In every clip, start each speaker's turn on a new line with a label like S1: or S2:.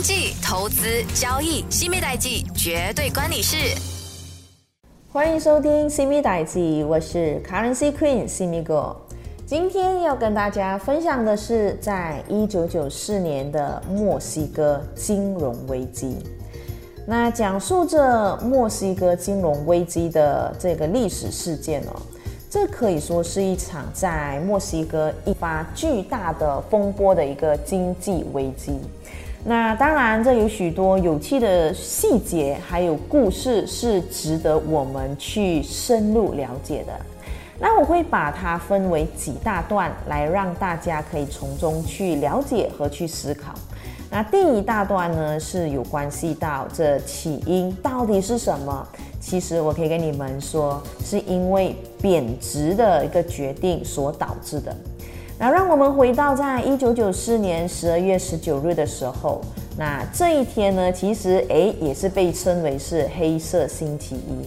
S1: 经济、投资、交易，西米代记绝对关你事。
S2: 欢迎收听西米代记，我是 Currency Queen 西米哥。今天要跟大家分享的是，在一九九四年的墨西哥金融危机。那讲述着墨西哥金融危机的这个历史事件哦。这可以说是一场在墨西哥一发巨大的风波的一个经济危机。那当然，这有许多有趣的细节，还有故事是值得我们去深入了解的。那我会把它分为几大段，来让大家可以从中去了解和去思考。那第一大段呢，是有关系到这起因到底是什么？其实我可以跟你们说，是因为贬值的一个决定所导致的。那让我们回到在一九九四年十二月十九日的时候，那这一天呢，其实诶也是被称为是黑色星期一。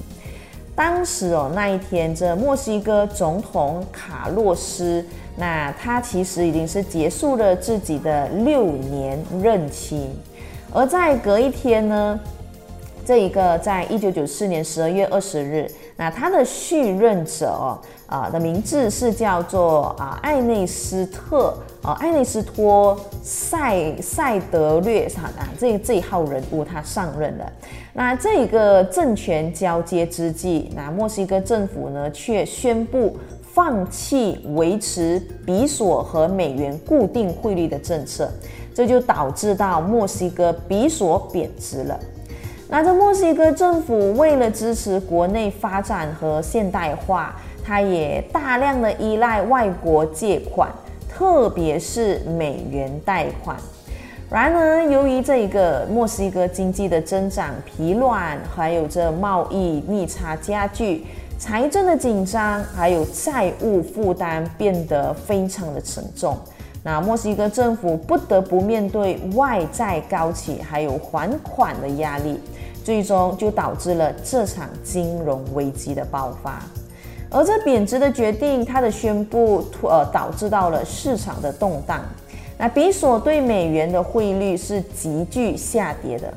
S2: 当时哦那一天，这墨西哥总统卡洛斯，那他其实已经是结束了自己的六年任期，而在隔一天呢。这一个，在一九九四年十二月二十日，那他的续任者哦，啊的名字是叫做啊艾内斯特啊艾内斯托塞塞德略啊这这一号人物他上任了。那这一个政权交接之际，那墨西哥政府呢却宣布放弃维持比索和美元固定汇率的政策，这就导致到墨西哥比索贬值了。那这墨西哥政府为了支持国内发展和现代化，它也大量的依赖外国借款，特别是美元贷款。然而，由于这一个墨西哥经济的增长疲软，还有这贸易逆差加剧，财政的紧张，还有债务负担变得非常的沉重。那墨西哥政府不得不面对外债高企，还有还款的压力。最终就导致了这场金融危机的爆发，而这贬值的决定，它的宣布，呃，导致到了市场的动荡。那比索对美元的汇率是急剧下跌的，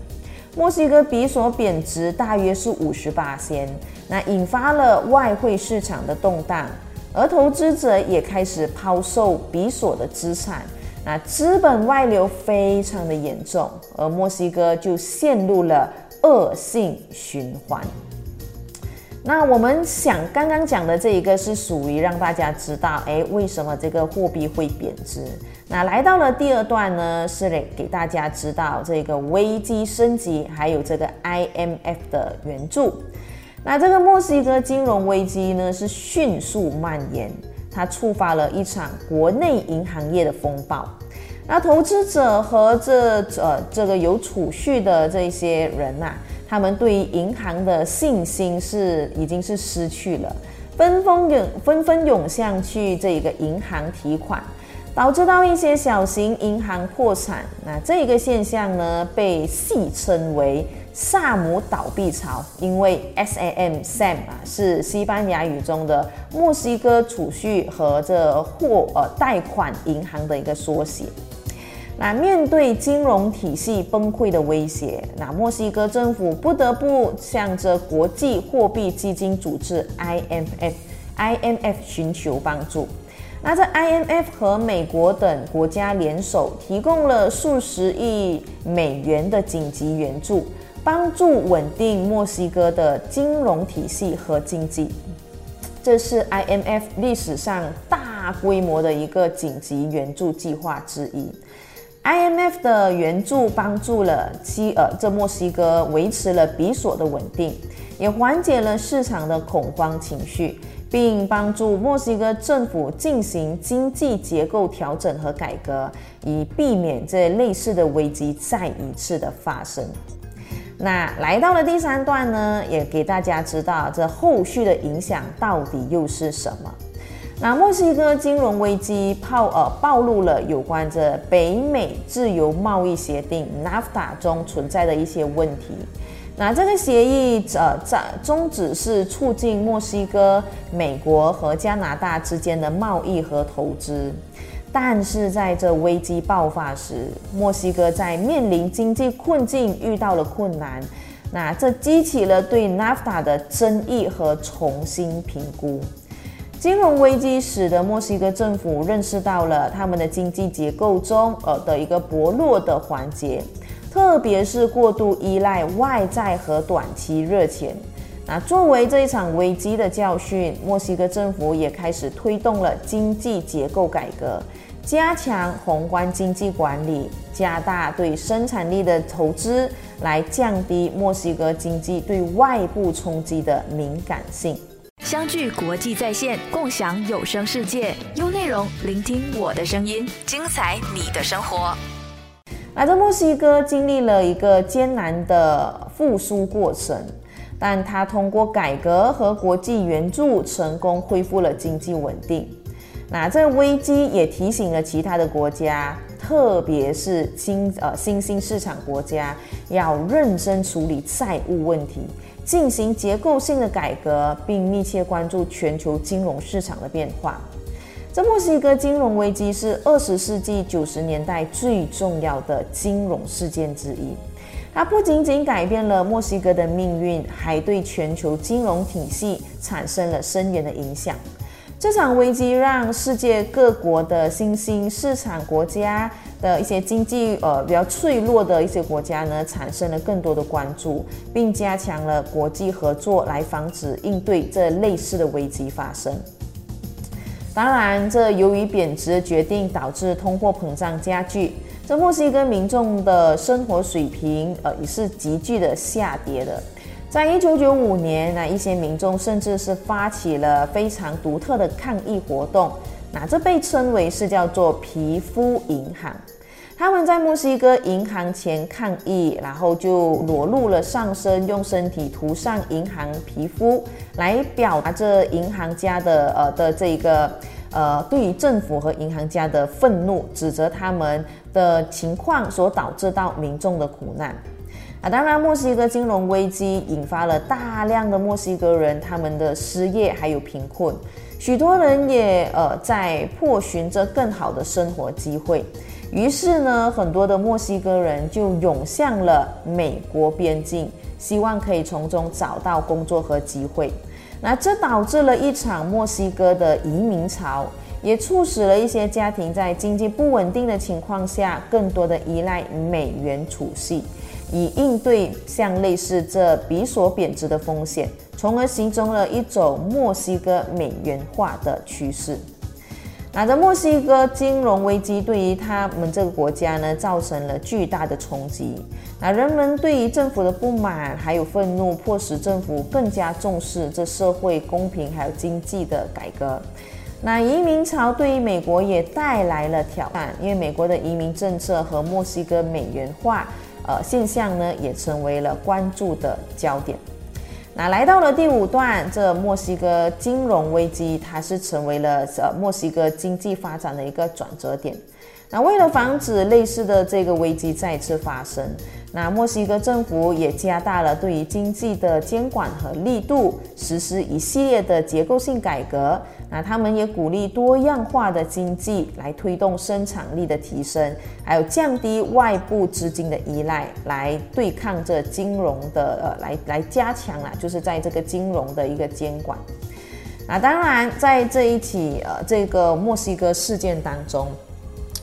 S2: 墨西哥比索贬值大约是五十八仙，那引发了外汇市场的动荡，而投资者也开始抛售比索的资产，那资本外流非常的严重，而墨西哥就陷入了。恶性循环。那我们想刚刚讲的这一个是属于让大家知道，哎，为什么这个货币会贬值？那来到了第二段呢，是给给大家知道这个危机升级，还有这个 IMF 的援助。那这个墨西哥金融危机呢是迅速蔓延，它触发了一场国内银行业的风暴。那投资者和这呃这个有储蓄的这些人呐，他们对于银行的信心是已经是失去了，纷纷涌纷纷涌向去这一个银行提款，导致到一些小型银行破产。那这一个现象呢，被戏称为“萨姆倒闭潮”，因为 SAM Sam 啊是西班牙语中的墨西哥储蓄和这货呃贷款银行的一个缩写。那面对金融体系崩溃的威胁，那墨西哥政府不得不向着国际货币基金组织 IMF IMF 寻求帮助。那这 IMF 和美国等国家联手，提供了数十亿美元的紧急援助，帮助稳定墨西哥的金融体系和经济。这是 IMF 历史上大规模的一个紧急援助计划之一。IMF 的援助帮助了西呃这墨西哥维持了比索的稳定，也缓解了市场的恐慌情绪，并帮助墨西哥政府进行经济结构调整和改革，以避免这类似的危机再一次的发生。那来到了第三段呢，也给大家知道这后续的影响到底又是什么。那墨西哥金融危机暴呃暴露了有关着北美自由贸易协定 NAFTA 中存在的一些问题。那这个协议呃在宗旨是促进墨西哥、美国和加拿大之间的贸易和投资。但是在这危机爆发时，墨西哥在面临经济困境，遇到了困难，那这激起了对 NAFTA 的争议和重新评估。金融危机使得墨西哥政府认识到了他们的经济结构中呃的一个薄弱的环节，特别是过度依赖外债和短期热钱。那作为这一场危机的教训，墨西哥政府也开始推动了经济结构改革。加强宏观经济管理，加大对生产力的投资，来降低墨西哥经济对外部冲击的敏感性。
S1: 相聚国际在线，共享有声世界，用内容聆听我的声音，精彩你的生活。
S2: 来自墨西哥经历了一个艰难的复苏过程，但他通过改革和国际援助，成功恢复了经济稳定。那这危机也提醒了其他的国家，特别是新呃新兴市场国家，要认真处理债务问题，进行结构性的改革，并密切关注全球金融市场的变化。这墨西哥金融危机是二十世纪九十年代最重要的金融事件之一，它不仅仅改变了墨西哥的命运，还对全球金融体系产生了深远的影响。这场危机让世界各国的新兴市场国家的一些经济呃比较脆弱的一些国家呢，产生了更多的关注，并加强了国际合作来防止应对这类似的危机发生。当然，这由于贬值决定导致通货膨胀加剧，这墨西哥民众的生活水平呃也是急剧的下跌的。在一九九五年，那一些民众甚至是发起了非常独特的抗议活动，那这被称为是叫做皮肤银行。他们在墨西哥银行前抗议，然后就裸露了上身，用身体涂上银行皮肤，来表达着银行家的呃的这个呃对于政府和银行家的愤怒，指责他们的情况所导致到民众的苦难。啊，当然，墨西哥金融危机引发了大量的墨西哥人他们的失业还有贫困，许多人也呃在破寻着更好的生活机会，于是呢，很多的墨西哥人就涌向了美国边境，希望可以从中找到工作和机会。那这导致了一场墨西哥的移民潮，也促使了一些家庭在经济不稳定的情况下，更多的依赖美元储蓄。以应对像类似这比索贬值的风险，从而形成了一种墨西哥美元化的趋势。那这墨西哥金融危机对于他们这个国家呢，造成了巨大的冲击。那人们对于政府的不满还有愤怒，迫使政府更加重视这社会公平还有经济的改革。那移民潮对于美国也带来了挑战，因为美国的移民政策和墨西哥美元化。呃，现象呢也成为了关注的焦点。那来到了第五段，这墨西哥金融危机，它是成为了呃墨西哥经济发展的一个转折点。那为了防止类似的这个危机再次发生，那墨西哥政府也加大了对于经济的监管和力度，实施一系列的结构性改革。那他们也鼓励多样化的经济来推动生产力的提升，还有降低外部资金的依赖，来对抗这金融的呃，来来加强啊，就是在这个金融的一个监管。那当然，在这一起呃这个墨西哥事件当中，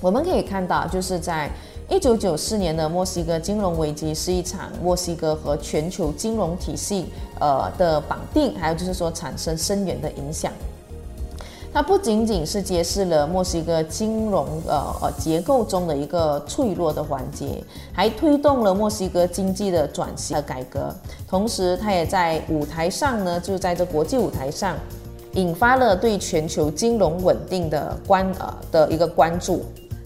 S2: 我们可以看到，就是在一九九四年的墨西哥金融危机是一场墨西哥和全球金融体系呃的绑定，还有就是说产生深远的影响。它不仅仅是揭示了墨西哥金融呃呃结构中的一个脆弱的环节，还推动了墨西哥经济的转型和改革。同时，它也在舞台上呢，就在这国际舞台上，引发了对全球金融稳定的关呃的一个关注。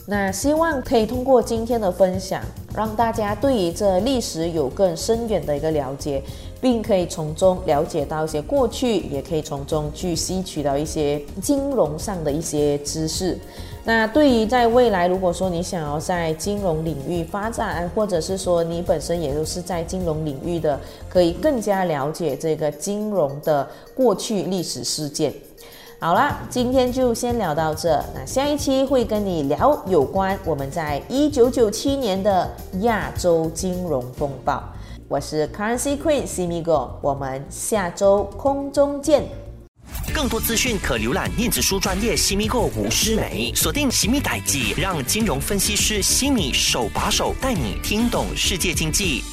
S2: 那希望可以通过今天的分享，让大家对于这历史有更深远的一个了解。并可以从中了解到一些过去，也可以从中去吸取到一些金融上的一些知识。那对于在未来，如果说你想要在金融领域发展，或者是说你本身也都是在金融领域的，可以更加了解这个金融的过去历史事件。好了，今天就先聊到这。那下一期会跟你聊有关我们在一九九七年的亚洲金融风暴。我是 Currency Queen Simigo，我们下周空中见。
S3: 更多资讯可浏览电子书专业西米购吴诗梅，锁定西米代记，让金融分析师西米手把手带你听懂世界经济。